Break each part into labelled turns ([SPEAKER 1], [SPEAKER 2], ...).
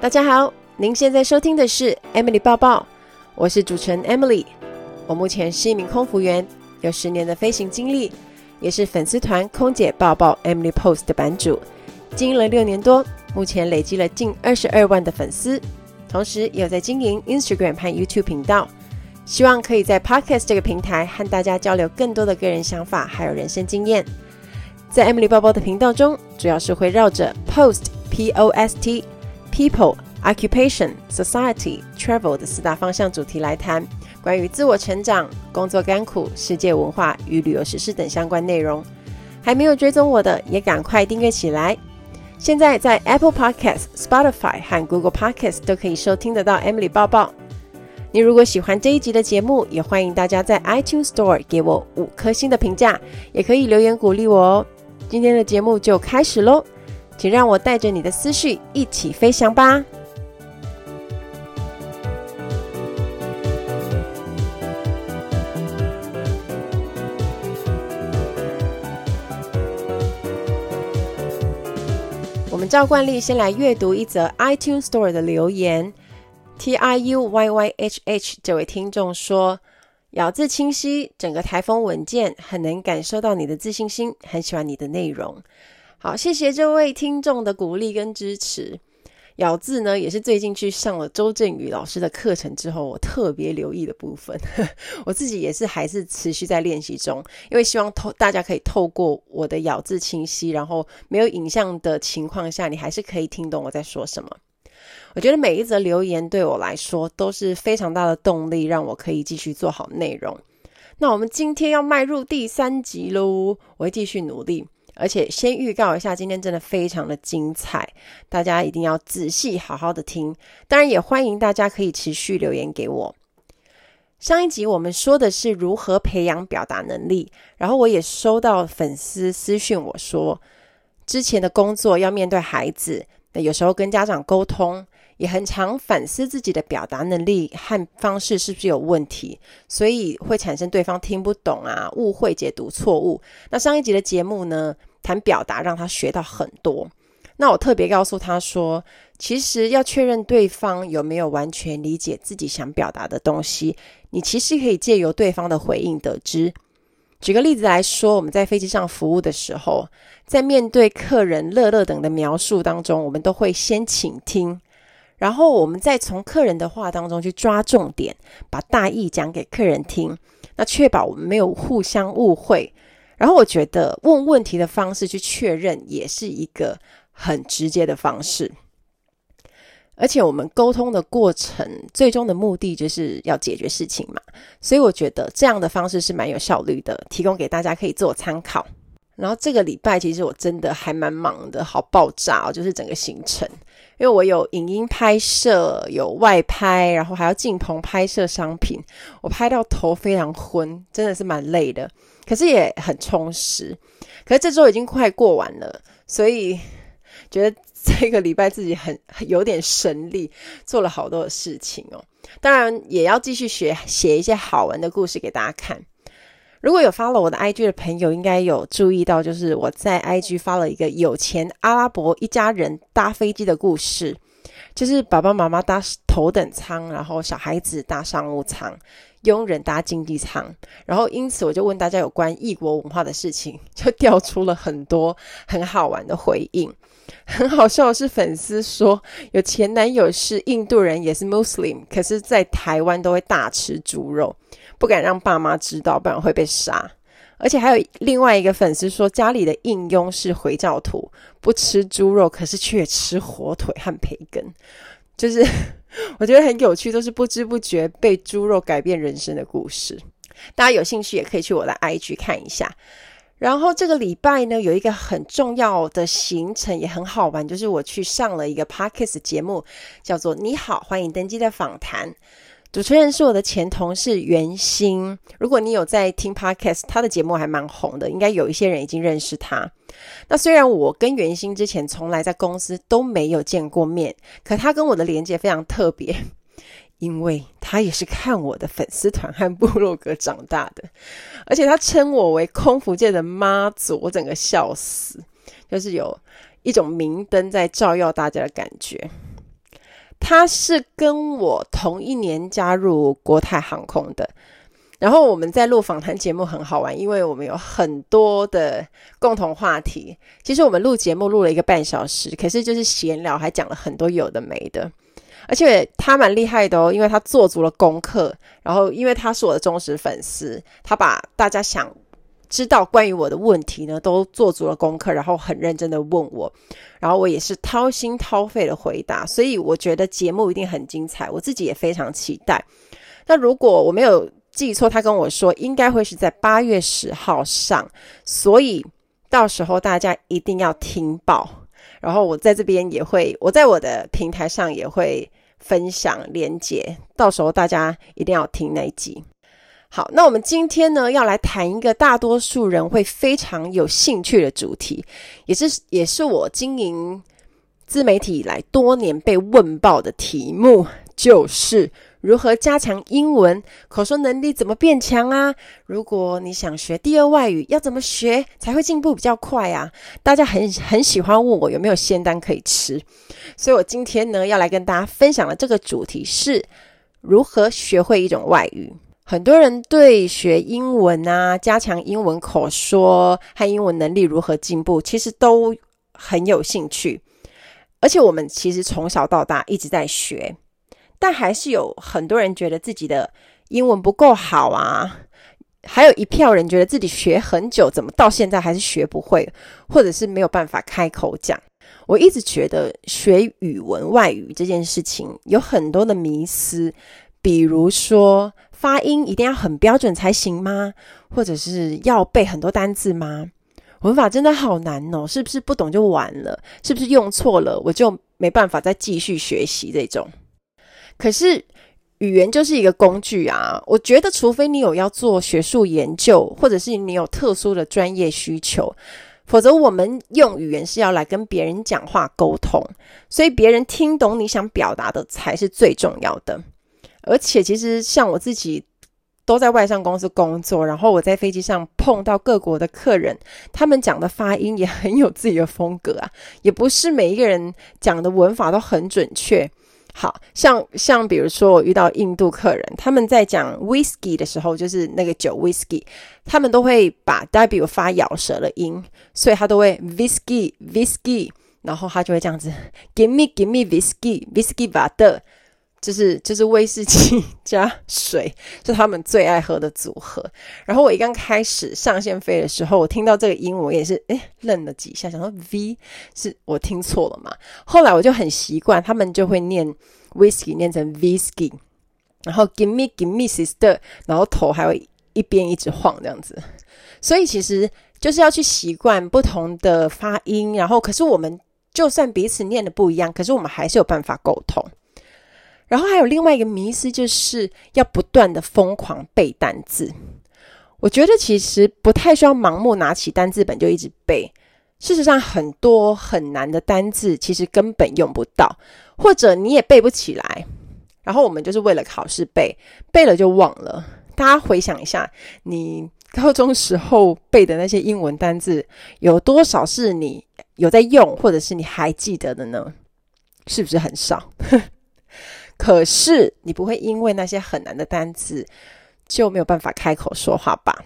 [SPEAKER 1] 大家好，您现在收听的是 Emily 报报，我是主持人 Emily。我目前是一名空服员，有十年的飞行经历，也是粉丝团空姐报报 Emily Post 的版主，经营了六年多，目前累积了近二十二万的粉丝，同时有在经营 Instagram 和 YouTube 频道，希望可以在 Podcast 这个平台和大家交流更多的个人想法，还有人生经验。在 Emily 报报的频道中，主要是会绕着 Post P O S T People, Occupation, Society, Travel 的四大方向主题来谈关于自我成长、工作甘苦、世界文化与旅游时事等相关内容。还没有追踪我的，也赶快订阅起来。现在在 Apple Podcast、Spotify 和 Google Podcast 都可以收听得到 Emily 抱抱。你如果喜欢这一集的节目，也欢迎大家在 iTunes Store 给我五颗星的评价，也可以留言鼓励我哦。今天的节目就开始喽。请让我带着你的思绪一起飞翔吧！我们照惯例先来阅读一则 iTunes Store 的留言。T I U Y Y H H 这位听众说：“咬字清晰，整个台风稳健，很能感受到你的自信心，很喜欢你的内容。”好，谢谢这位听众的鼓励跟支持。咬字呢，也是最近去上了周振宇老师的课程之后，我特别留意的部分。我自己也是还是持续在练习中，因为希望透大家可以透过我的咬字清晰，然后没有影像的情况下，你还是可以听懂我在说什么。我觉得每一则留言对我来说都是非常大的动力，让我可以继续做好内容。那我们今天要迈入第三集喽，我会继续努力。而且先预告一下，今天真的非常的精彩，大家一定要仔细好好的听。当然，也欢迎大家可以持续留言给我。上一集我们说的是如何培养表达能力，然后我也收到粉丝私讯我说，之前的工作要面对孩子，那有时候跟家长沟通。也很常反思自己的表达能力和方式是不是有问题，所以会产生对方听不懂啊、误会、解读错误。那上一集的节目呢，谈表达让他学到很多。那我特别告诉他说，其实要确认对方有没有完全理解自己想表达的东西，你其实可以借由对方的回应得知。举个例子来说，我们在飞机上服务的时候，在面对客人乐乐等的描述当中，我们都会先倾听。然后我们再从客人的话当中去抓重点，把大意讲给客人听，那确保我们没有互相误会。然后我觉得问问题的方式去确认也是一个很直接的方式，而且我们沟通的过程最终的目的就是要解决事情嘛，所以我觉得这样的方式是蛮有效率的，提供给大家可以做参考。然后这个礼拜其实我真的还蛮忙的，好爆炸哦，就是整个行程。因为我有影音拍摄，有外拍，然后还要进棚拍摄商品，我拍到头非常昏，真的是蛮累的，可是也很充实。可是这周已经快过完了，所以觉得这个礼拜自己很有点神力，做了好多的事情哦。当然也要继续学写一些好玩的故事给大家看。如果有发了我的 IG 的朋友，应该有注意到，就是我在 IG 发了一个有钱阿拉伯一家人搭飞机的故事，就是爸爸妈妈搭头等舱，然后小孩子搭商务舱，佣人搭经济舱，然后因此我就问大家有关异国文化的事情，就调出了很多很好玩的回应。很好笑的是，粉丝说有前男友是印度人，也是 Muslim，可是在台湾都会大吃猪肉。不敢让爸妈知道，不然会被杀。而且还有另外一个粉丝说，家里的应佣是回教徒，不吃猪肉，可是却吃火腿和培根。就是 我觉得很有趣，都是不知不觉被猪肉改变人生的故事。大家有兴趣也可以去我的 IG 看一下。然后这个礼拜呢，有一个很重要的行程，也很好玩，就是我去上了一个 Podcast 节目，叫做《你好，欢迎登机的访谈》。主持人是我的前同事袁心。如果你有在听 Podcast，他的节目还蛮红的，应该有一些人已经认识他。那虽然我跟袁心之前从来在公司都没有见过面，可他跟我的连接非常特别，因为他也是看我的粉丝团和部落格长大的，而且他称我为空服界的妈祖，我整个笑死，就是有一种明灯在照耀大家的感觉。他是跟我同一年加入国泰航空的。然后我们在录访谈节目很好玩，因为我们有很多的共同话题。其实我们录节目录了一个半小时，可是就是闲聊，还讲了很多有的没的。而且他蛮厉害的哦，因为他做足了功课。然后因为他是我的忠实粉丝，他把大家想知道关于我的问题呢，都做足了功课，然后很认真的问我。然后我也是掏心掏肺的回答，所以我觉得节目一定很精彩，我自己也非常期待。那如果我没有记错，他跟我说应该会是在八月十号上，所以到时候大家一定要听报。然后我在这边也会，我在我的平台上也会分享连接，到时候大家一定要听那一集。好，那我们今天呢要来谈一个大多数人会非常有兴趣的主题，也是也是我经营自媒体以来多年被问爆的题目，就是。如何加强英文口说能力？怎么变强啊？如果你想学第二外语，要怎么学才会进步比较快啊？大家很很喜欢问我有没有仙丹可以吃，所以我今天呢要来跟大家分享的这个主题是如何学会一种外语。很多人对学英文啊，加强英文口说和英文能力如何进步，其实都很有兴趣，而且我们其实从小到大一直在学。但还是有很多人觉得自己的英文不够好啊，还有一票人觉得自己学很久，怎么到现在还是学不会，或者是没有办法开口讲。我一直觉得学语文外语这件事情有很多的迷思，比如说发音一定要很标准才行吗？或者是要背很多单字吗？文法真的好难哦，是不是不懂就完了？是不是用错了我就没办法再继续学习这种？可是语言就是一个工具啊，我觉得除非你有要做学术研究，或者是你有特殊的专业需求，否则我们用语言是要来跟别人讲话沟通，所以别人听懂你想表达的才是最重要的。而且其实像我自己都在外商公司工作，然后我在飞机上碰到各国的客人，他们讲的发音也很有自己的风格啊，也不是每一个人讲的文法都很准确。好像像比如说我遇到印度客人，他们在讲 whisky 的时候，就是那个酒 whisky，他们都会把 w 发咬舌的音，所以他都会 whisky whisky，然后他就会这样子 give me give me whisky whisky water。就是就是威士忌 加水，是他们最爱喝的组合。然后我一刚开始上线飞的时候，我听到这个音，我也是诶愣了几下，想说 V 是我听错了嘛？后来我就很习惯，他们就会念 whisky 念成 whisky，然后 give me give me sister，然后头还会一边一直晃这样子。所以其实就是要去习惯不同的发音，然后可是我们就算彼此念的不一样，可是我们还是有办法沟通。然后还有另外一个迷思，就是要不断的疯狂背单字。我觉得其实不太需要盲目拿起单字本就一直背。事实上，很多很难的单字其实根本用不到，或者你也背不起来。然后我们就是为了考试背，背了就忘了。大家回想一下，你高中时候背的那些英文单字，有多少是你有在用，或者是你还记得的呢？是不是很少？可是你不会因为那些很难的单词就没有办法开口说话吧？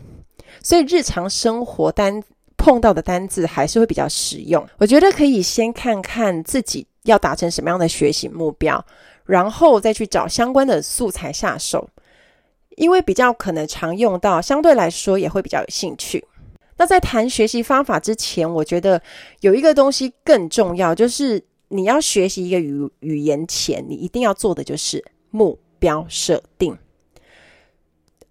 [SPEAKER 1] 所以日常生活单碰到的单字还是会比较实用。我觉得可以先看看自己要达成什么样的学习目标，然后再去找相关的素材下手，因为比较可能常用到，相对来说也会比较有兴趣。那在谈学习方法之前，我觉得有一个东西更重要，就是。你要学习一个语语言前，你一定要做的就是目标设定，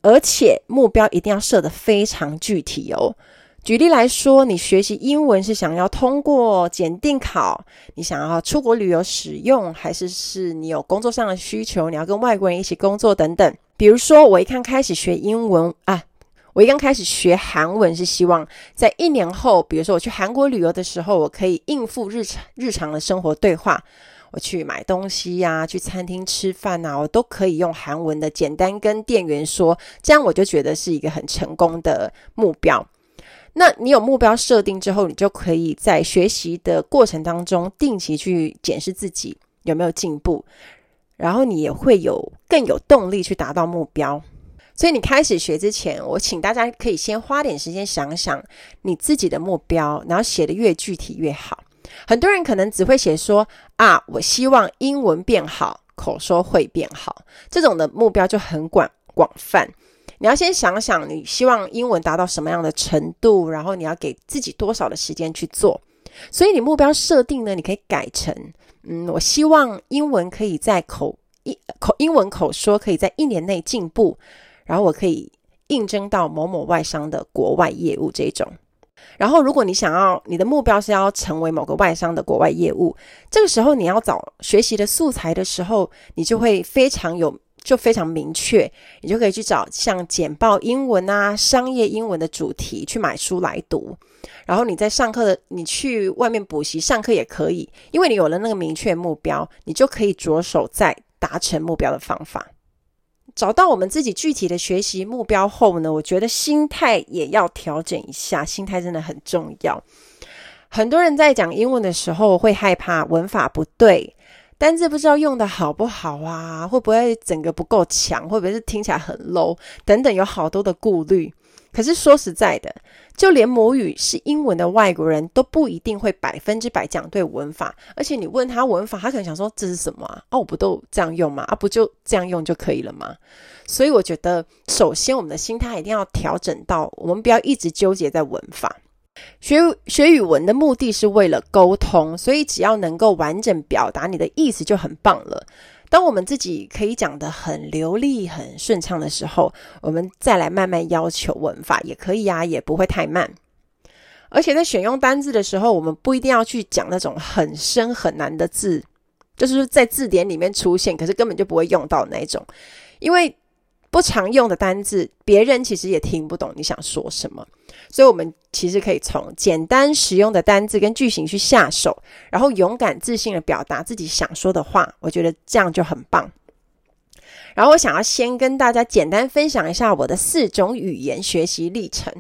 [SPEAKER 1] 而且目标一定要设得非常具体哦。举例来说，你学习英文是想要通过检定考，你想要出国旅游使用，还是是你有工作上的需求，你要跟外国人一起工作等等。比如说，我一看开始学英文啊。我一刚开始学韩文是希望在一年后，比如说我去韩国旅游的时候，我可以应付日常日常的生活对话。我去买东西呀，去餐厅吃饭呐，我都可以用韩文的简单跟店员说，这样我就觉得是一个很成功的目标。那你有目标设定之后，你就可以在学习的过程当中定期去检视自己有没有进步，然后你也会有更有动力去达到目标。所以你开始学之前，我请大家可以先花点时间想想你自己的目标，然后写得越具体越好。很多人可能只会写说啊，我希望英文变好，口说会变好，这种的目标就很广广泛。你要先想想你希望英文达到什么样的程度，然后你要给自己多少的时间去做。所以你目标设定呢，你可以改成嗯，我希望英文可以在口一口英文口说可以在一年内进步。然后我可以应征到某某外商的国外业务这种。然后，如果你想要你的目标是要成为某个外商的国外业务，这个时候你要找学习的素材的时候，你就会非常有就非常明确，你就可以去找像简报英文啊、商业英文的主题去买书来读。然后你在上课的，你去外面补习上课也可以，因为你有了那个明确目标，你就可以着手在达成目标的方法。找到我们自己具体的学习目标后呢，我觉得心态也要调整一下，心态真的很重要。很多人在讲英文的时候会害怕文法不对，单字不知道用的好不好啊，会不会整个不够强，会不会是听起来很 low 等等，有好多的顾虑。可是说实在的，就连母语是英文的外国人都不一定会百分之百讲对文法，而且你问他文法，他可能想说，这是什么啊？哦，我不都这样用吗？啊，不就这样用就可以了吗？所以我觉得，首先我们的心态一定要调整到，我们不要一直纠结在文法。学学语文的目的是为了沟通，所以只要能够完整表达你的意思就很棒了。当我们自己可以讲得很流利、很顺畅的时候，我们再来慢慢要求文法也可以啊，也不会太慢。而且在选用单字的时候，我们不一定要去讲那种很深很难的字，就是在字典里面出现，可是根本就不会用到那种，因为。不常用的单字，别人其实也听不懂你想说什么，所以我们其实可以从简单实用的单字跟句型去下手，然后勇敢自信地表达自己想说的话，我觉得这样就很棒。然后我想要先跟大家简单分享一下我的四种语言学习历程。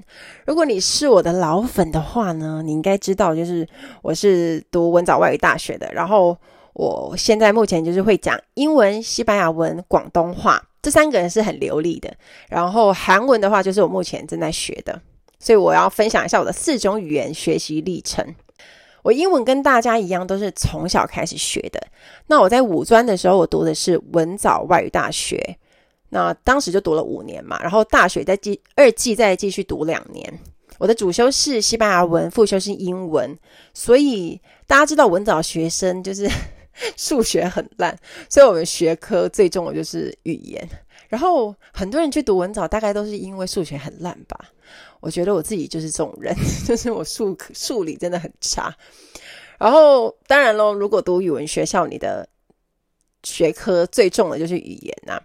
[SPEAKER 1] 如果你是我的老粉的话呢，你应该知道，就是我是读文藻外语大学的，然后我现在目前就是会讲英文、西班牙文、广东话。这三个人是很流利的，然后韩文的话就是我目前正在学的，所以我要分享一下我的四种语言学习历程。我英文跟大家一样都是从小开始学的。那我在五专的时候，我读的是文藻外语大学，那当时就读了五年嘛，然后大学再继二季再继续读两年。我的主修是西班牙文，副修是英文，所以大家知道文藻学生就是。数学很烂，所以我们学科最重的就是语言。然后很多人去读文藻，大概都是因为数学很烂吧。我觉得我自己就是这种人，就是我数数理真的很差。然后当然咯，如果读语文学校，你的学科最重的就是语言呐、啊。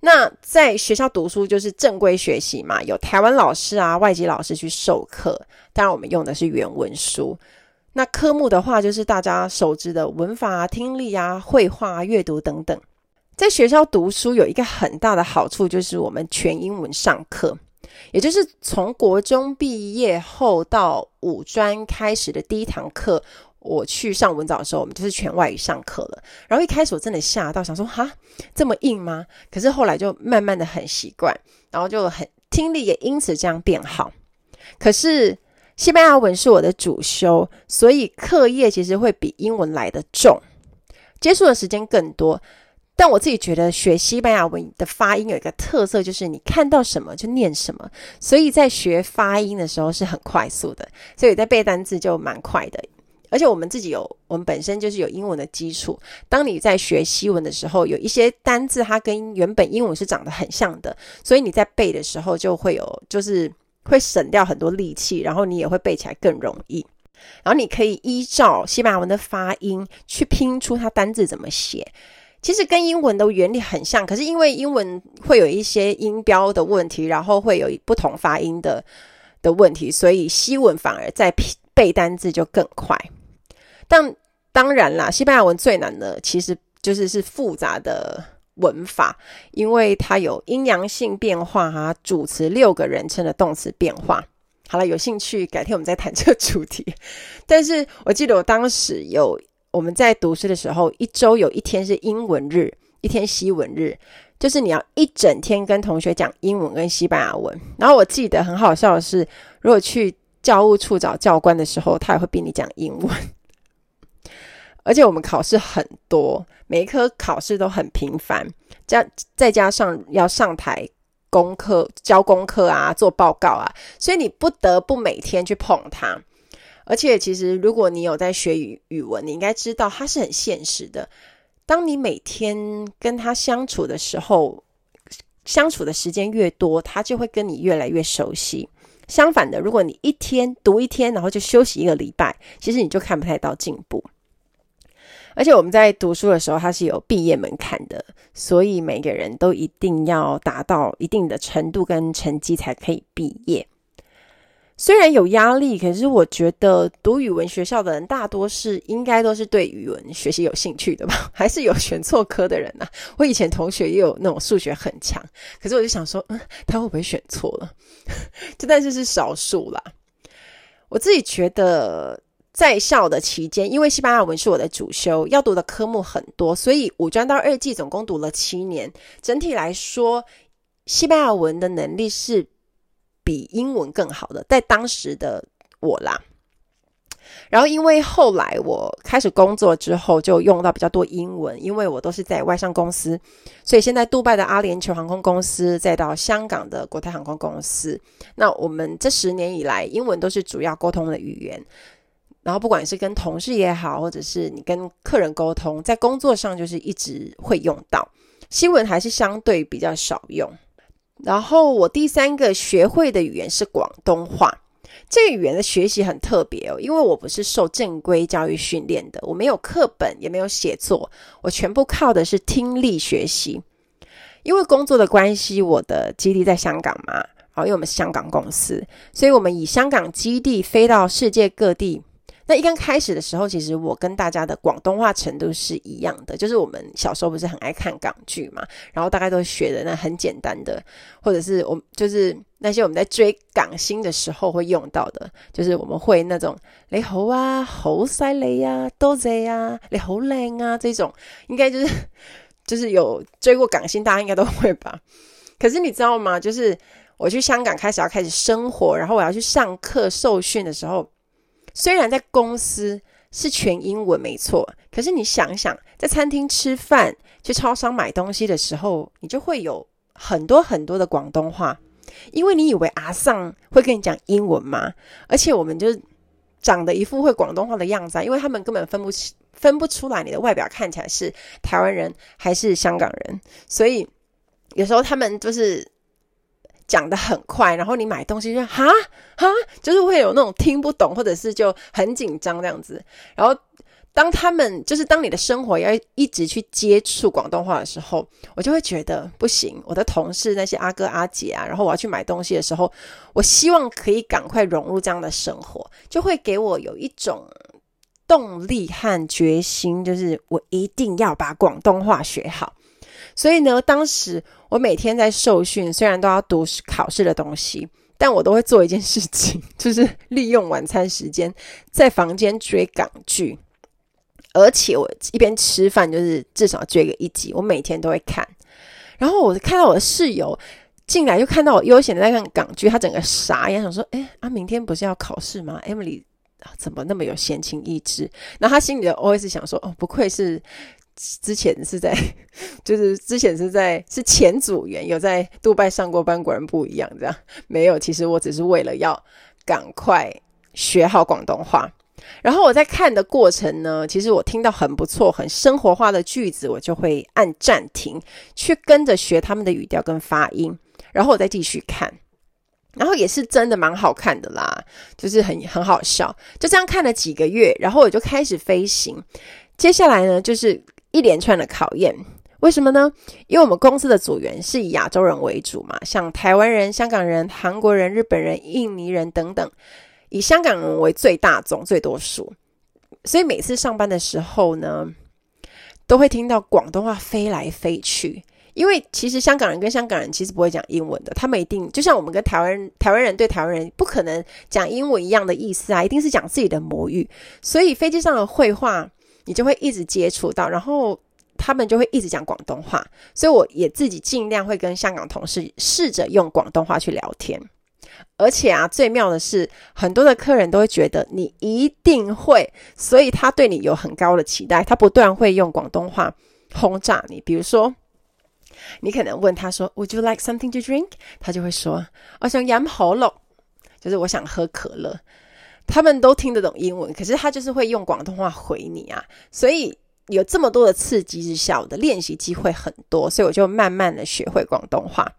[SPEAKER 1] 那在学校读书就是正规学习嘛，有台湾老师啊、外籍老师去授课。当然我们用的是原文书。那科目的话，就是大家熟知的文法啊、听力啊、绘画啊、阅读等等。在学校读书有一个很大的好处，就是我们全英文上课，也就是从国中毕业后到五专开始的第一堂课，我去上文藻的时候，我们就是全外语上课了。然后一开始我真的吓到，想说哈，这么硬吗？可是后来就慢慢的很习惯，然后就很听力也因此这样变好。可是。西班牙文是我的主修，所以课业其实会比英文来得重，接触的时间更多。但我自己觉得学西班牙文的发音有一个特色，就是你看到什么就念什么，所以在学发音的时候是很快速的，所以在背单字就蛮快的。而且我们自己有，我们本身就是有英文的基础。当你在学西文的时候，有一些单字它跟原本英文是长得很像的，所以你在背的时候就会有，就是。会省掉很多力气，然后你也会背起来更容易。然后你可以依照西班牙文的发音去拼出它单字怎么写。其实跟英文的原理很像，可是因为英文会有一些音标的问题，然后会有不同发音的的问题，所以西文反而在背单字就更快。但当然啦，西班牙文最难的其实就是是复杂的。文法，因为它有阴阳性变化啊，主词六个人称的动词变化。好了，有兴趣改天我们再谈这个主题。但是我记得我当时有我们在读书的时候，一周有一天是英文日，一天西文日，就是你要一整天跟同学讲英文跟西班牙文。然后我记得很好笑的是，如果去教务处找教官的时候，他也会逼你讲英文。而且我们考试很多，每一科考试都很频繁，加再加上要上台功课、交功课啊、做报告啊，所以你不得不每天去碰它。而且，其实如果你有在学语语文，你应该知道它是很现实的。当你每天跟他相处的时候，相处的时间越多，他就会跟你越来越熟悉。相反的，如果你一天读一天，然后就休息一个礼拜，其实你就看不太到进步。而且我们在读书的时候，它是有毕业门槛的，所以每个人都一定要达到一定的程度跟成绩才可以毕业。虽然有压力，可是我觉得读语文学校的人大多是应该都是对语文学习有兴趣的吧？还是有选错科的人、啊？我以前同学也有那种数学很强，可是我就想说，嗯，他会不会选错了？这但是是少数啦。我自己觉得。在校的期间，因为西班牙文是我的主修，要读的科目很多，所以五专到二技总共读了七年。整体来说，西班牙文的能力是比英文更好的，在当时的我啦。然后，因为后来我开始工作之后，就用到比较多英文，因为我都是在外商公司，所以现在杜拜的阿联酋航空公司，再到香港的国泰航空公司，那我们这十年以来，英文都是主要沟通的语言。然后不管是跟同事也好，或者是你跟客人沟通，在工作上就是一直会用到。新闻还是相对比较少用。然后我第三个学会的语言是广东话。这个语言的学习很特别哦，因为我不是受正规教育训练的，我没有课本，也没有写作，我全部靠的是听力学习。因为工作的关系，我的基地在香港嘛，好，因为我们是香港公司，所以我们以香港基地飞到世界各地。那一刚开始的时候，其实我跟大家的广东话程度是一样的，就是我们小时候不是很爱看港剧嘛，然后大概都学的那很简单的，或者是我就是那些我们在追港星的时候会用到的，就是我们会那种你好啊，好犀利啊，多谢啊，你好靓啊，这种应该就是就是有追过港星，大家应该都会吧。可是你知道吗？就是我去香港开始要开始生活，然后我要去上课受训的时候。虽然在公司是全英文没错，可是你想想，在餐厅吃饭、去超商买东西的时候，你就会有很多很多的广东话，因为你以为阿桑会跟你讲英文吗？而且我们就长得一副会广东话的样子，因为他们根本分不清、分不出来你的外表看起来是台湾人还是香港人，所以有时候他们就是。讲得很快，然后你买东西就哈哈，就是会有那种听不懂，或者是就很紧张这样子。然后当他们就是当你的生活要一直去接触广东话的时候，我就会觉得不行。我的同事那些阿哥阿姐啊，然后我要去买东西的时候，我希望可以赶快融入这样的生活，就会给我有一种动力和决心，就是我一定要把广东话学好。所以呢，当时我每天在受训，虽然都要读考试的东西，但我都会做一件事情，就是利用晚餐时间在房间追港剧，而且我一边吃饭，就是至少追个一集，我每天都会看。然后我看到我的室友进来，就看到我悠闲的在看港剧，他整个傻眼，想说：“哎，啊，明天不是要考试吗？Emily 怎么那么有闲情逸致？”然后他心里的 OS 想说：“哦，不愧是。”之前是在，就是之前是在是前组员，有在杜拜上过班，果然不一样。这样没有，其实我只是为了要赶快学好广东话。然后我在看的过程呢，其实我听到很不错、很生活化的句子，我就会按暂停，去跟着学他们的语调跟发音，然后我再继续看。然后也是真的蛮好看的啦，就是很很好笑。就这样看了几个月，然后我就开始飞行。接下来呢，就是。一连串的考验，为什么呢？因为我们公司的组员是以亚洲人为主嘛，像台湾人、香港人、韩国人、日本人、印尼人等等，以香港人为最大宗、最多数。所以每次上班的时候呢，都会听到广东话飞来飞去。因为其实香港人跟香港人其实不会讲英文的，他们一定就像我们跟台湾人、台湾人对台湾人不可能讲英文一样的意思啊，一定是讲自己的母语。所以飞机上的会话。你就会一直接触到，然后他们就会一直讲广东话，所以我也自己尽量会跟香港同事试着用广东话去聊天。而且啊，最妙的是，很多的客人都会觉得你一定会，所以他对你有很高的期待，他不断会用广东话轰炸你。比如说，你可能问他说：“Would you like something to drink？” 他就会说：“我想饮可乐，就是我想喝可乐。”他们都听得懂英文，可是他就是会用广东话回你啊。所以有这么多的刺激之下，我的练习机会很多，所以我就慢慢的学会广东话。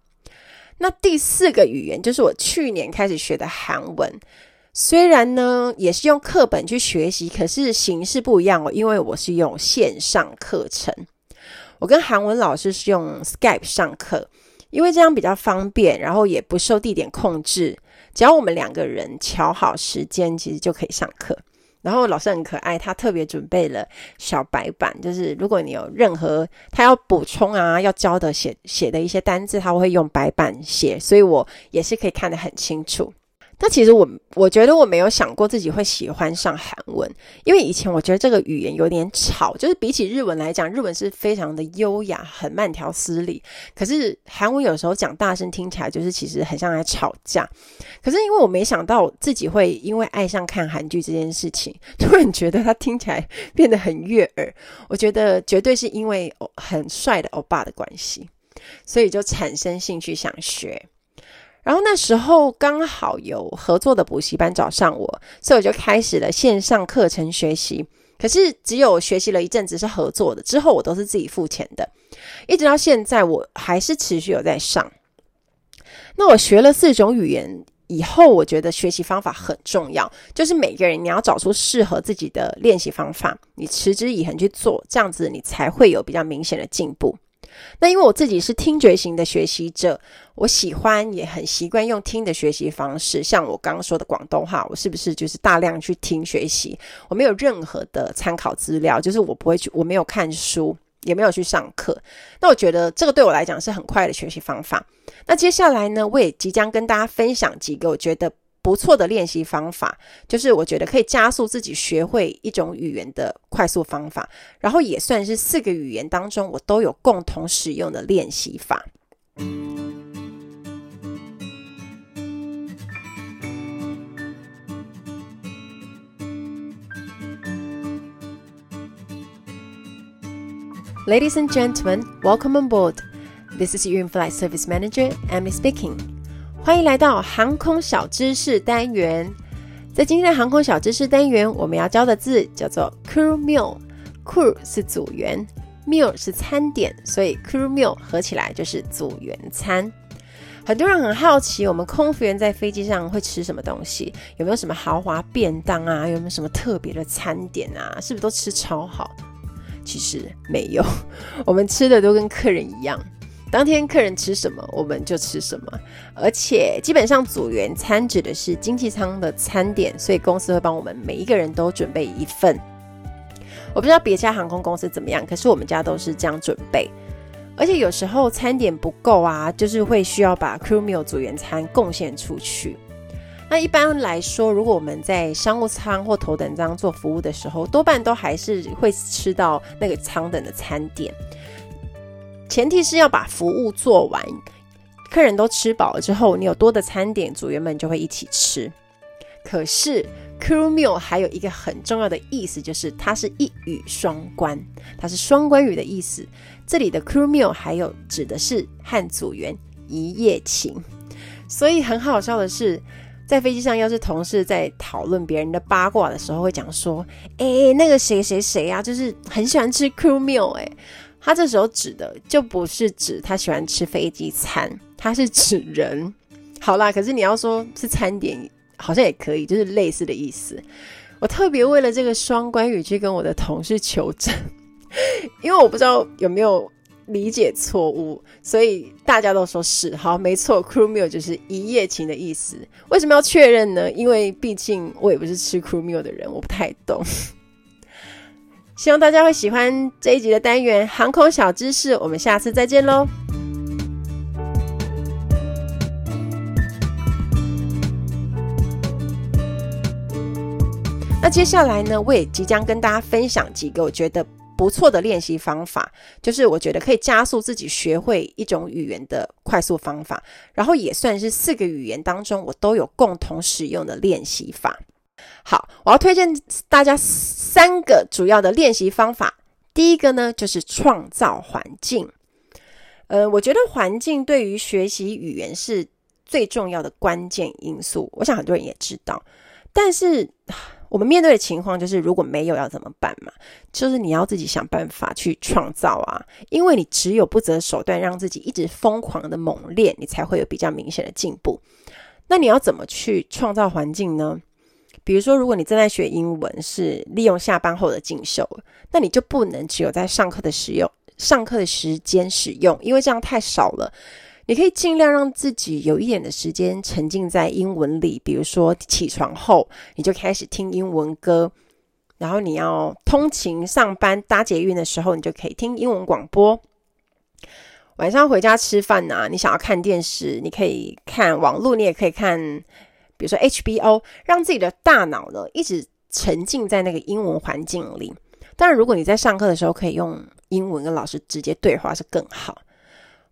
[SPEAKER 1] 那第四个语言就是我去年开始学的韩文，虽然呢也是用课本去学习，可是形式不一样哦，因为我是用线上课程，我跟韩文老师是用 Skype 上课，因为这样比较方便，然后也不受地点控制，只要我们两个人瞧好时间，其实就可以上课。然后老师很可爱，他特别准备了小白板，就是如果你有任何他要补充啊，要教的写写的一些单字，他会用白板写，所以我也是可以看得很清楚。但其实我我觉得我没有想过自己会喜欢上韩文，因为以前我觉得这个语言有点吵，就是比起日文来讲，日文是非常的优雅，很慢条斯理。可是韩文有时候讲大声听起来就是其实很像在吵架。可是因为我没想到自己会因为爱上看韩剧这件事情，突然觉得它听起来变得很悦耳。我觉得绝对是因为很帅的欧巴的关系，所以就产生兴趣想学。然后那时候刚好有合作的补习班找上我，所以我就开始了线上课程学习。可是只有学习了一阵子是合作的，之后我都是自己付钱的。一直到现在，我还是持续有在上。那我学了四种语言以后，我觉得学习方法很重要，就是每个人你要找出适合自己的练习方法，你持之以恒去做，这样子你才会有比较明显的进步。那因为我自己是听觉型的学习者，我喜欢也很习惯用听的学习方式。像我刚刚说的广东话，我是不是就是大量去听学习？我没有任何的参考资料，就是我不会去，我没有看书，也没有去上课。那我觉得这个对我来讲是很快的学习方法。那接下来呢，我也即将跟大家分享几个我觉得。不错的练习方法，就是我觉得可以加速自己学会一种语言的快速方法，然后也算是四个语言当中我都有共同使用的练习法。Ladies and gentlemen, welcome on board. This is your in-flight service manager, Emily speaking. 欢迎来到航空小知识单元。在今天的航空小知识单元，我们要教的字叫做 crew meal。crew 是组员，meal 是餐点，所以 crew meal 合起来就是组员餐。很多人很好奇，我们空服员在飞机上会吃什么东西？有没有什么豪华便当啊？有没有什么特别的餐点啊？是不是都吃超好？其实没有，我们吃的都跟客人一样。当天客人吃什么，我们就吃什么。而且基本上组员餐指的是经济舱的餐点，所以公司会帮我们每一个人都准备一份。我不知道别家航空公司怎么样，可是我们家都是这样准备。而且有时候餐点不够啊，就是会需要把 crew meal 组员餐贡献出去。那一般来说，如果我们在商务舱或头等舱做服务的时候，多半都还是会吃到那个舱等的餐点。前提是要把服务做完，客人都吃饱了之后，你有多的餐点，组员们就会一起吃。可是 crew meal 还有一个很重要的意思，就是它是一语双关，它是双关语的意思。这里的 crew meal 还有指的是和组员一夜情。所以很好笑的是，在飞机上要是同事在讨论别人的八卦的时候，会讲说：“诶，那个谁谁谁啊，就是很喜欢吃 crew meal，” 他这时候指的就不是指他喜欢吃飞机餐，他是指人。好啦，可是你要说是餐点，好像也可以，就是类似的意思。我特别为了这个双关语去跟我的同事求证，因为我不知道有没有理解错误，所以大家都说是好，没错，crew meal 就是一夜情的意思。为什么要确认呢？因为毕竟我也不是吃 crew meal 的人，我不太懂。希望大家会喜欢这一集的单元航空小知识，我们下次再见喽。那接下来呢，我也即将跟大家分享几个我觉得不错的练习方法，就是我觉得可以加速自己学会一种语言的快速方法，然后也算是四个语言当中我都有共同使用的练习法。好，我要推荐大家三个主要的练习方法。第一个呢，就是创造环境。呃，我觉得环境对于学习语言是最重要的关键因素。我想很多人也知道，但是我们面对的情况就是，如果没有要怎么办嘛？就是你要自己想办法去创造啊，因为你只有不择手段让自己一直疯狂的猛练，你才会有比较明显的进步。那你要怎么去创造环境呢？比如说，如果你正在学英文，是利用下班后的进修，那你就不能只有在上课的使用、上课的时间使用，因为这样太少了。你可以尽量让自己有一点的时间沉浸在英文里，比如说起床后，你就开始听英文歌，然后你要通勤上班搭捷运的时候，你就可以听英文广播。晚上回家吃饭啊，你想要看电视，你可以看网络，你也可以看。比如说 HBO，让自己的大脑呢一直沉浸在那个英文环境里。当然，如果你在上课的时候可以用英文跟老师直接对话是更好，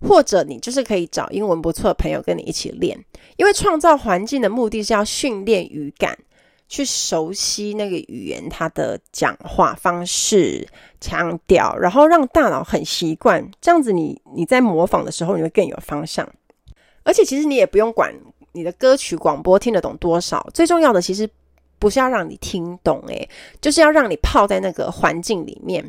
[SPEAKER 1] 或者你就是可以找英文不错的朋友跟你一起练。因为创造环境的目的是要训练语感，去熟悉那个语言它的讲话方式、腔调，然后让大脑很习惯。这样子你，你你在模仿的时候你会更有方向。而且，其实你也不用管。你的歌曲广播听得懂多少？最重要的其实不是要让你听懂，诶，就是要让你泡在那个环境里面。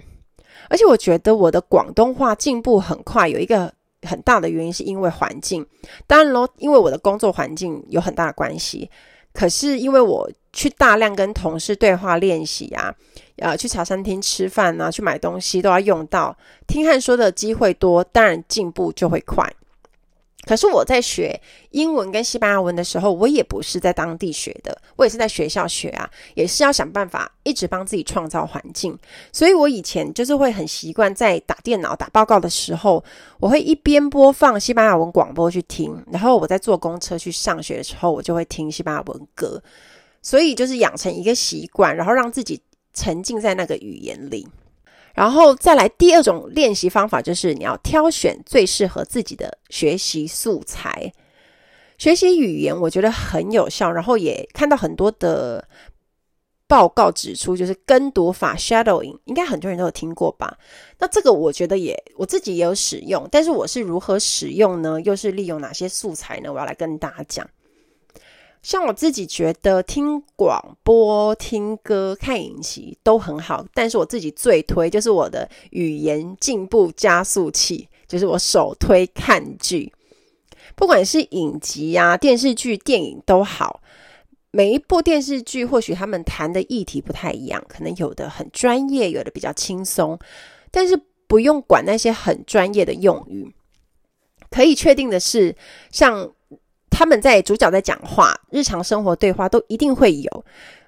[SPEAKER 1] 而且我觉得我的广东话进步很快，有一个很大的原因是因为环境。当然咯，因为我的工作环境有很大的关系。可是因为我去大量跟同事对话练习啊，呃，去茶餐厅吃饭啊，去买东西都要用到听和说的机会多，当然进步就会快。可是我在学英文跟西班牙文的时候，我也不是在当地学的，我也是在学校学啊，也是要想办法一直帮自己创造环境。所以我以前就是会很习惯在打电脑打报告的时候，我会一边播放西班牙文广播去听，然后我在坐公车去上学的时候，我就会听西班牙文歌。所以就是养成一个习惯，然后让自己沉浸在那个语言里。然后再来第二种练习方法，就是你要挑选最适合自己的学习素材。学习语言，我觉得很有效。然后也看到很多的报告指出，就是跟读法 （shadowing），应该很多人都有听过吧？那这个我觉得也我自己也有使用，但是我是如何使用呢？又是利用哪些素材呢？我要来跟大家讲。像我自己觉得听广播、听歌、看影集都很好，但是我自己最推就是我的语言进步加速器，就是我首推看剧。不管是影集啊、电视剧、电影都好，每一部电视剧或许他们谈的议题不太一样，可能有的很专业，有的比较轻松，但是不用管那些很专业的用语。可以确定的是，像。他们在主角在讲话，日常生活对话都一定会有。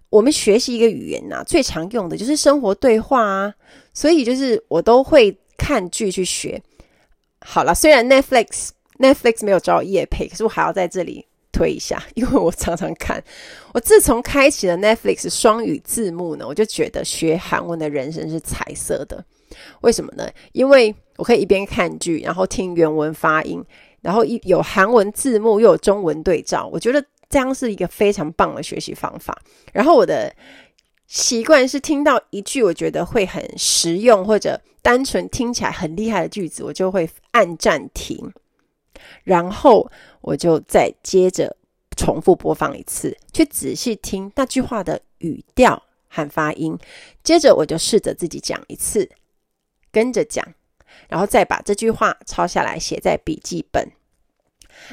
[SPEAKER 1] 我们学习一个语言呐、啊，最常用的就是生活对话啊，所以就是我都会看剧去学。好了，虽然 Netflix Netflix 没有找我业配，可是我还要在这里推一下，因为我常常看。我自从开启了 Netflix 双语字幕呢，我就觉得学韩文的人生是彩色的。为什么呢？因为我可以一边看剧，然后听原文发音。然后一有韩文字幕，又有中文对照，我觉得这样是一个非常棒的学习方法。然后我的习惯是听到一句我觉得会很实用或者单纯听起来很厉害的句子，我就会按暂停，然后我就再接着重复播放一次，去仔细听那句话的语调和发音。接着我就试着自己讲一次，跟着讲。然后再把这句话抄下来，写在笔记本。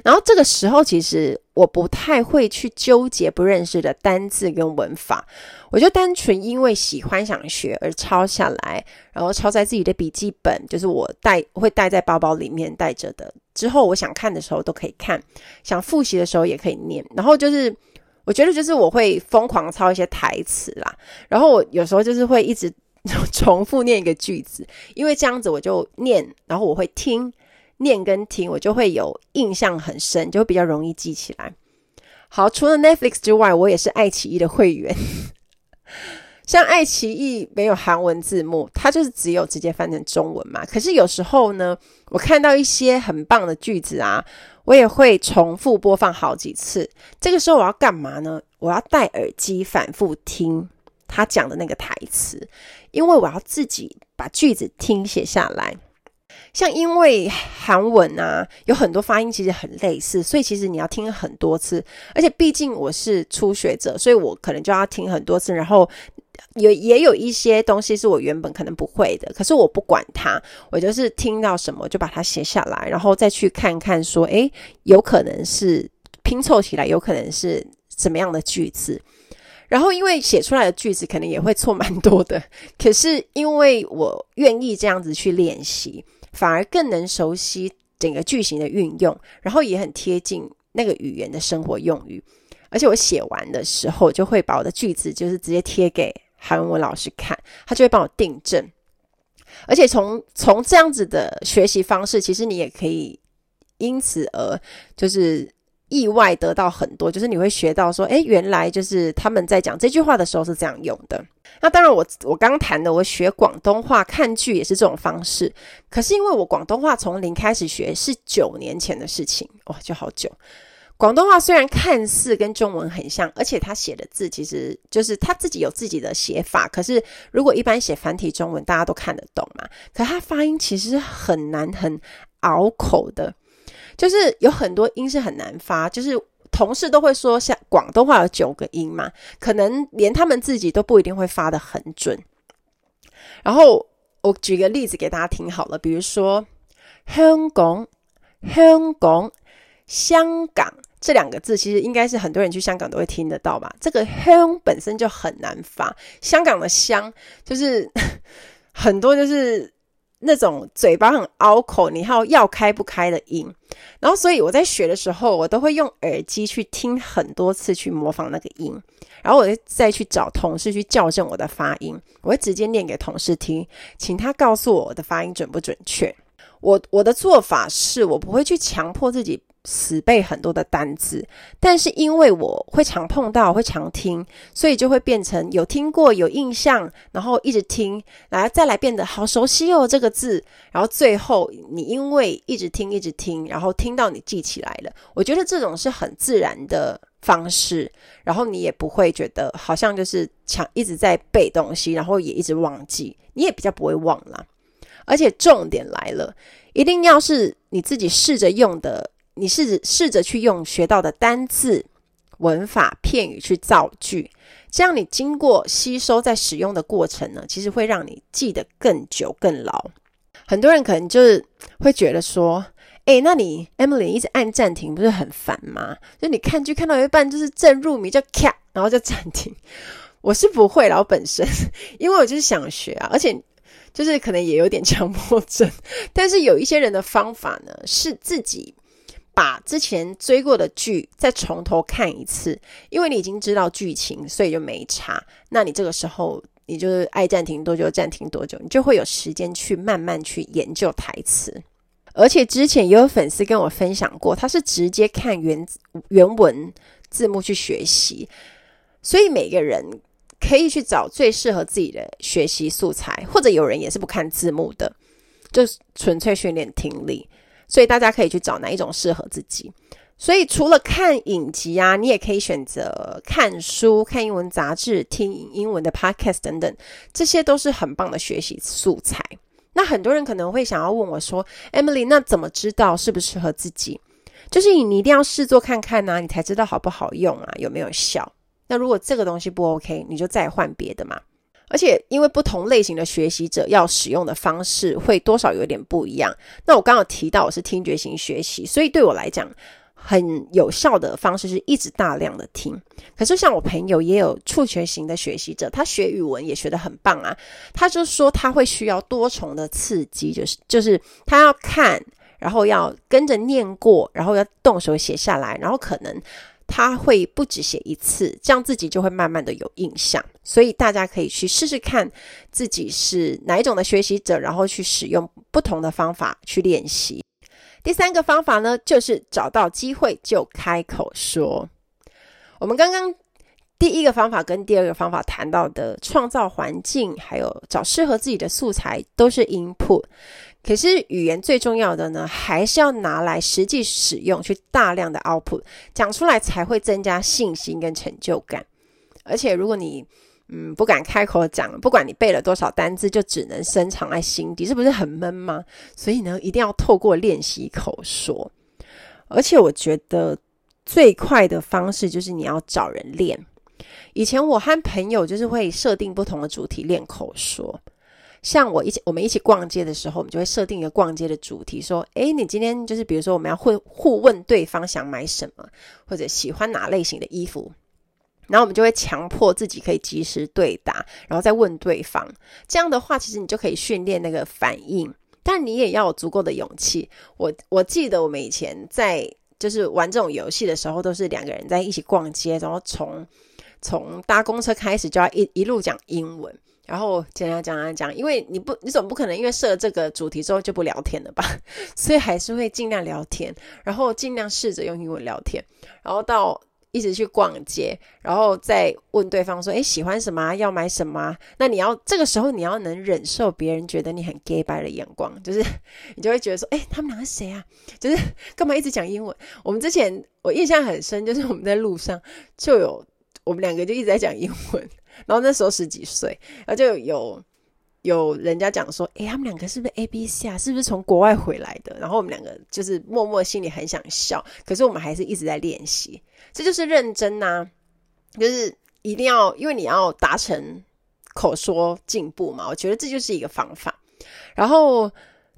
[SPEAKER 1] 然后这个时候，其实我不太会去纠结不认识的单字跟文法，我就单纯因为喜欢想学而抄下来，然后抄在自己的笔记本，就是我带会带在包包里面带着的。之后我想看的时候都可以看，想复习的时候也可以念。然后就是我觉得就是我会疯狂抄一些台词啦，然后我有时候就是会一直。重复念一个句子，因为这样子我就念，然后我会听，念跟听，我就会有印象很深，就会比较容易记起来。好，除了 Netflix 之外，我也是爱奇艺的会员。像爱奇艺没有韩文字幕，它就是只有直接翻成中文嘛。可是有时候呢，我看到一些很棒的句子啊，我也会重复播放好几次。这个时候我要干嘛呢？我要戴耳机反复听他讲的那个台词，因为我要自己把句子听写下来。像因为韩文啊，有很多发音其实很类似，所以其实你要听很多次。而且毕竟我是初学者，所以我可能就要听很多次，然后。有也有一些东西是我原本可能不会的，可是我不管它，我就是听到什么就把它写下来，然后再去看看说，诶，有可能是拼凑起来，有可能是怎么样的句子。然后因为写出来的句子可能也会错蛮多的，可是因为我愿意这样子去练习，反而更能熟悉整个句型的运用，然后也很贴近那个语言的生活用语。而且我写完的时候，就会把我的句子就是直接贴给韩文老师看，他就会帮我订正。而且从从这样子的学习方式，其实你也可以因此而就是意外得到很多，就是你会学到说，诶，原来就是他们在讲这句话的时候是这样用的。那当然我，我我刚谈的，我学广东话看剧也是这种方式。可是因为我广东话从零开始学，是九年前的事情，哇，就好久。广东话虽然看似跟中文很像，而且他写的字其实就是他自己有自己的写法。可是如果一般写繁体中文，大家都看得懂嘛。可他发音其实很难，很拗口的，就是有很多音是很难发。就是同事都会说，像广东话有九个音嘛，可能连他们自己都不一定会发的很准。然后我举个例子给大家听好了，比如说香港，香港。香港这两个字，其实应该是很多人去香港都会听得到吧？这个“香”本身就很难发，香港的“香”就是 很多就是那种嘴巴很拗口，你还要要开不开的音。然后，所以我在学的时候，我都会用耳机去听很多次，去模仿那个音，然后我再去找同事去校正我的发音。我会直接念给同事听，请他告诉我我的发音准不准确。我我的做法是我不会去强迫自己。死背很多的单字，但是因为我会常碰到，会常听，所以就会变成有听过、有印象，然后一直听，来再来变得好熟悉哦这个字，然后最后你因为一直听、一直听，然后听到你记起来了。我觉得这种是很自然的方式，然后你也不会觉得好像就是强一直在背东西，然后也一直忘记，你也比较不会忘啦。而且重点来了，一定要是你自己试着用的。你试着试着去用学到的单字、文法、片语去造句，这样你经过吸收在使用的过程呢，其实会让你记得更久、更牢。很多人可能就是会觉得说：“诶，那你 Emily 一直按暂停，不是很烦吗？就你看剧看到一半，就是正入迷就咔，然后就暂停。”我是不会啦，我本身因为我就是想学啊，而且就是可能也有点强迫症。但是有一些人的方法呢，是自己。把之前追过的剧再从头看一次，因为你已经知道剧情，所以就没差。那你这个时候，你就是爱暂停多久暂停多久，你就会有时间去慢慢去研究台词。而且之前也有粉丝跟我分享过，他是直接看原原文字幕去学习，所以每个人可以去找最适合自己的学习素材，或者有人也是不看字幕的，就纯粹训练听力。所以大家可以去找哪一种适合自己。所以除了看影集啊，你也可以选择看书、看英文杂志、听英文的 podcast 等等，这些都是很棒的学习素材。那很多人可能会想要问我说：“Emily，那怎么知道适不适合自己？就是你，一定要试做看看啊，你才知道好不好用啊，有没有效？那如果这个东西不 OK，你就再换别的嘛。”而且，因为不同类型的学习者要使用的方式会多少有点不一样。那我刚刚提到我是听觉型学习，所以对我来讲很有效的方式是一直大量的听。可是像我朋友也有触觉型的学习者，他学语文也学得很棒啊。他就说他会需要多重的刺激，就是就是他要看，然后要跟着念过，然后要动手写下来，然后可能。他会不止写一次，这样自己就会慢慢的有印象。所以大家可以去试试看自己是哪一种的学习者，然后去使用不同的方法去练习。第三个方法呢，就是找到机会就开口说。我们刚刚第一个方法跟第二个方法谈到的创造环境，还有找适合自己的素材，都是 input。可是语言最重要的呢，还是要拿来实际使用，去大量的 output，讲出来才会增加信心跟成就感。而且如果你嗯不敢开口讲，不管你背了多少单字，就只能深藏在心底，是不是很闷吗？所以呢，一定要透过练习口说。而且我觉得最快的方式就是你要找人练。以前我和朋友就是会设定不同的主题练口说。像我一起，我们一起逛街的时候，我们就会设定一个逛街的主题，说：诶，你今天就是比如说，我们要互互问对方想买什么，或者喜欢哪类型的衣服，然后我们就会强迫自己可以及时对答，然后再问对方。这样的话，其实你就可以训练那个反应，但你也要有足够的勇气。我我记得我们以前在就是玩这种游戏的时候，都是两个人在一起逛街，然后从从搭公车开始就要一一路讲英文。然后讲讲讲讲讲，因为你不，你总不可能因为设这个主题之后就不聊天了吧？所以还是会尽量聊天，然后尽量试着用英文聊天，然后到一直去逛街，然后再问对方说：“诶，喜欢什么？要买什么？”那你要这个时候你要能忍受别人觉得你很 gay 白的眼光，就是你就会觉得说：“诶，他们两个谁啊？就是干嘛一直讲英文？”我们之前我印象很深，就是我们在路上就有我们两个就一直在讲英文。然后那时候十几岁，然后就有有人家讲说，诶，他们两个是不是 A B C 啊？是不是从国外回来的？然后我们两个就是默默心里很想笑，可是我们还是一直在练习。这就是认真呐、就是一定要，因为你要达成口说进步嘛。我觉得这就是一个方法。然后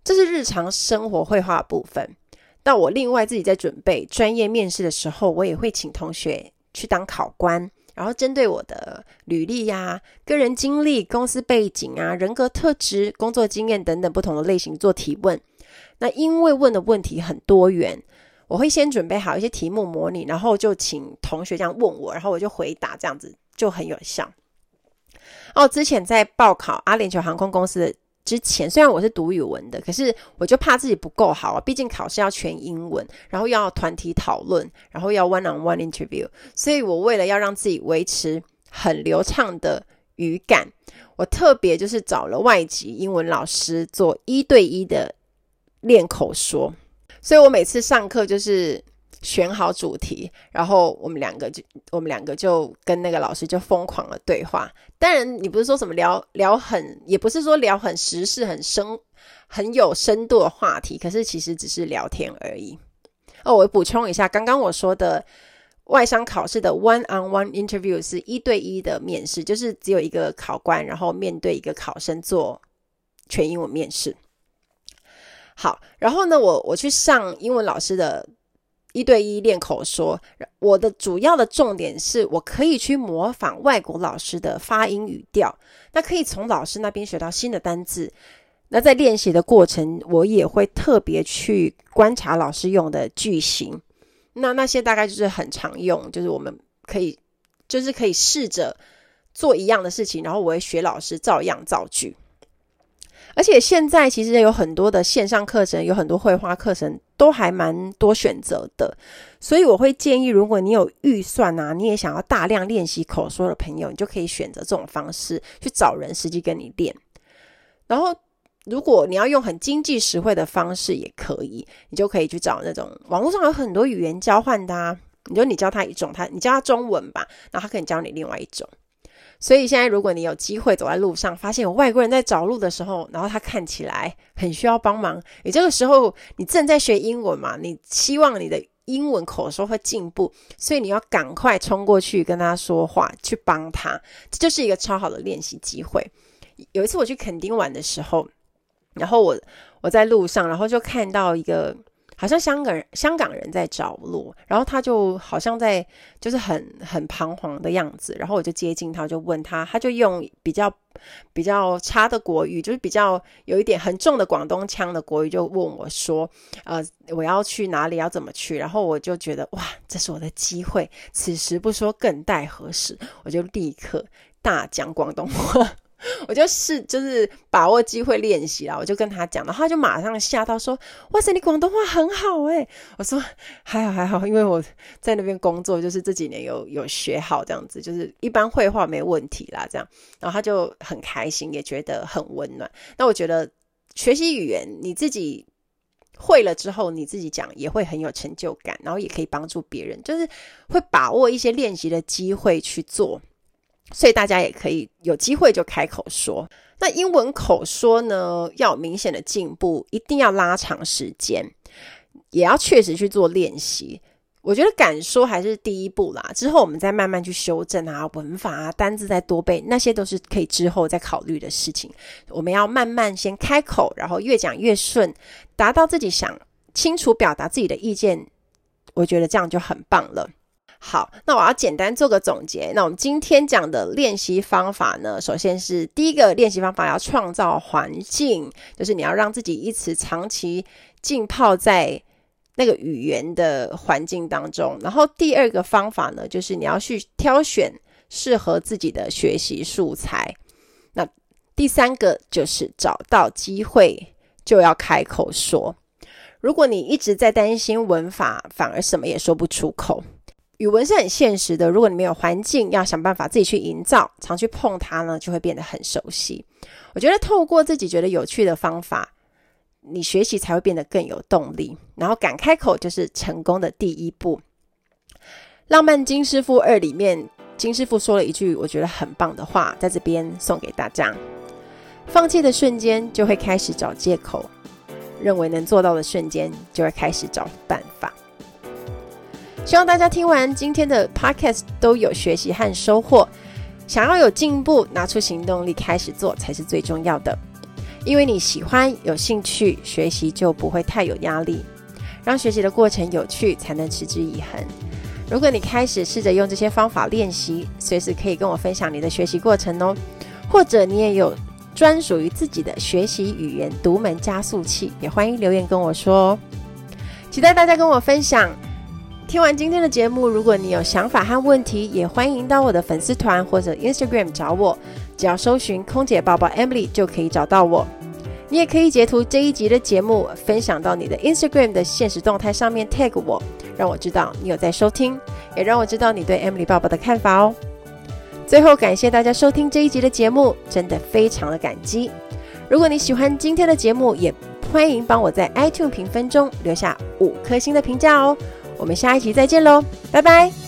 [SPEAKER 1] 这是日常生活会话的部分。那我另外自己在准备专业面试的时候，我也会请同学去当考官。然后针对我的履历呀、个人经历、公司背景啊、人格特质、工作经验等等不同的类型做提问。那因为问的问题很多元，我会先准备好一些题目模拟，然后就请同学这样问我，然后我就回答，这样子就很有效。哦，之前在报考阿联酋航空公司的。之前虽然我是读语文的，可是我就怕自己不够好啊。毕竟考试要全英文，然后要团体讨论，然后要 one-on-one interview，所以我为了要让自己维持很流畅的语感，我特别就是找了外籍英文老师做一对一的练口说。所以我每次上课就是。选好主题，然后我们两个就我们两个就跟那个老师就疯狂的对话。当然，你不是说什么聊聊很，也不是说聊很时事、很深、很有深度的话题，可是其实只是聊天而已。哦，我补充一下，刚刚我说的外商考试的 one-on-one interview 是一对一的面试，就是只有一个考官，然后面对一个考生做全英文面试。好，然后呢，我我去上英文老师的。一对一练口说，我的主要的重点是我可以去模仿外国老师的发音语调，那可以从老师那边学到新的单字。那在练习的过程，我也会特别去观察老师用的句型。那那些大概就是很常用，就是我们可以，就是可以试着做一样的事情，然后我会学老师照样造句。而且现在其实有很多的线上课程，有很多绘画课程，都还蛮多选择的。所以我会建议，如果你有预算啊，你也想要大量练习口说的朋友，你就可以选择这种方式去找人实际跟你练。然后，如果你要用很经济实惠的方式，也可以，你就可以去找那种网络上有很多语言交换的啊。你就你教他一种，他你教他中文吧，然后他可以教你另外一种。所以现在，如果你有机会走在路上，发现有外国人在找路的时候，然后他看起来很需要帮忙，你这个时候你正在学英文嘛，你希望你的英文口说会进步，所以你要赶快冲过去跟他说话，去帮他，这就是一个超好的练习机会。有一次我去垦丁玩的时候，然后我我在路上，然后就看到一个。好像香港人，香港人在找路，然后他就好像在，就是很很彷徨的样子，然后我就接近他，就问他，他就用比较比较差的国语，就是比较有一点很重的广东腔的国语，就问我说，呃，我要去哪里，要怎么去？然后我就觉得，哇，这是我的机会，此时不说更待何时？我就立刻大讲广东话。我就是就是把握机会练习啦，我就跟他讲，然后他就马上吓到说：“哇塞，你广东话很好诶！”我说：“还好还好，因为我在那边工作，就是这几年有有学好这样子，就是一般会话没问题啦。”这样，然后他就很开心，也觉得很温暖。那我觉得学习语言，你自己会了之后，你自己讲也会很有成就感，然后也可以帮助别人，就是会把握一些练习的机会去做。所以大家也可以有机会就开口说。那英文口说呢，要有明显的进步，一定要拉长时间，也要确实去做练习。我觉得敢说还是第一步啦，之后我们再慢慢去修正啊，文法啊，单字再多背，那些都是可以之后再考虑的事情。我们要慢慢先开口，然后越讲越顺，达到自己想清楚表达自己的意见。我觉得这样就很棒了。好，那我要简单做个总结。那我们今天讲的练习方法呢，首先是第一个练习方法，要创造环境，就是你要让自己一直长期浸泡在那个语言的环境当中。然后第二个方法呢，就是你要去挑选适合自己的学习素材。那第三个就是找到机会就要开口说。如果你一直在担心文法，反而什么也说不出口。语文是很现实的，如果你没有环境，要想办法自己去营造，常去碰它呢，就会变得很熟悉。我觉得透过自己觉得有趣的方法，你学习才会变得更有动力。然后敢开口就是成功的第一步。《浪漫金师傅二》里面，金师傅说了一句我觉得很棒的话，在这边送给大家：放弃的瞬间就会开始找借口，认为能做到的瞬间就会开始找办。希望大家听完今天的 podcast 都有学习和收获。想要有进步，拿出行动力开始做才是最重要的。因为你喜欢、有兴趣，学习就不会太有压力。让学习的过程有趣，才能持之以恒。如果你开始试着用这些方法练习，随时可以跟我分享你的学习过程哦。或者你也有专属于自己的学习语言独门加速器，也欢迎留言跟我说哦。期待大家跟我分享。听完今天的节目，如果你有想法和问题，也欢迎到我的粉丝团或者 Instagram 找我，只要搜寻“空姐报报 Emily” 就可以找到我。你也可以截图这一集的节目，分享到你的 Instagram 的现实动态上面 tag 我，让我知道你有在收听，也让我知道你对 Emily 爸爸的看法哦。最后，感谢大家收听这一集的节目，真的非常的感激。如果你喜欢今天的节目，也欢迎帮我在 iTunes 评分中留下五颗星的评价哦。我们下一集再见喽，拜拜。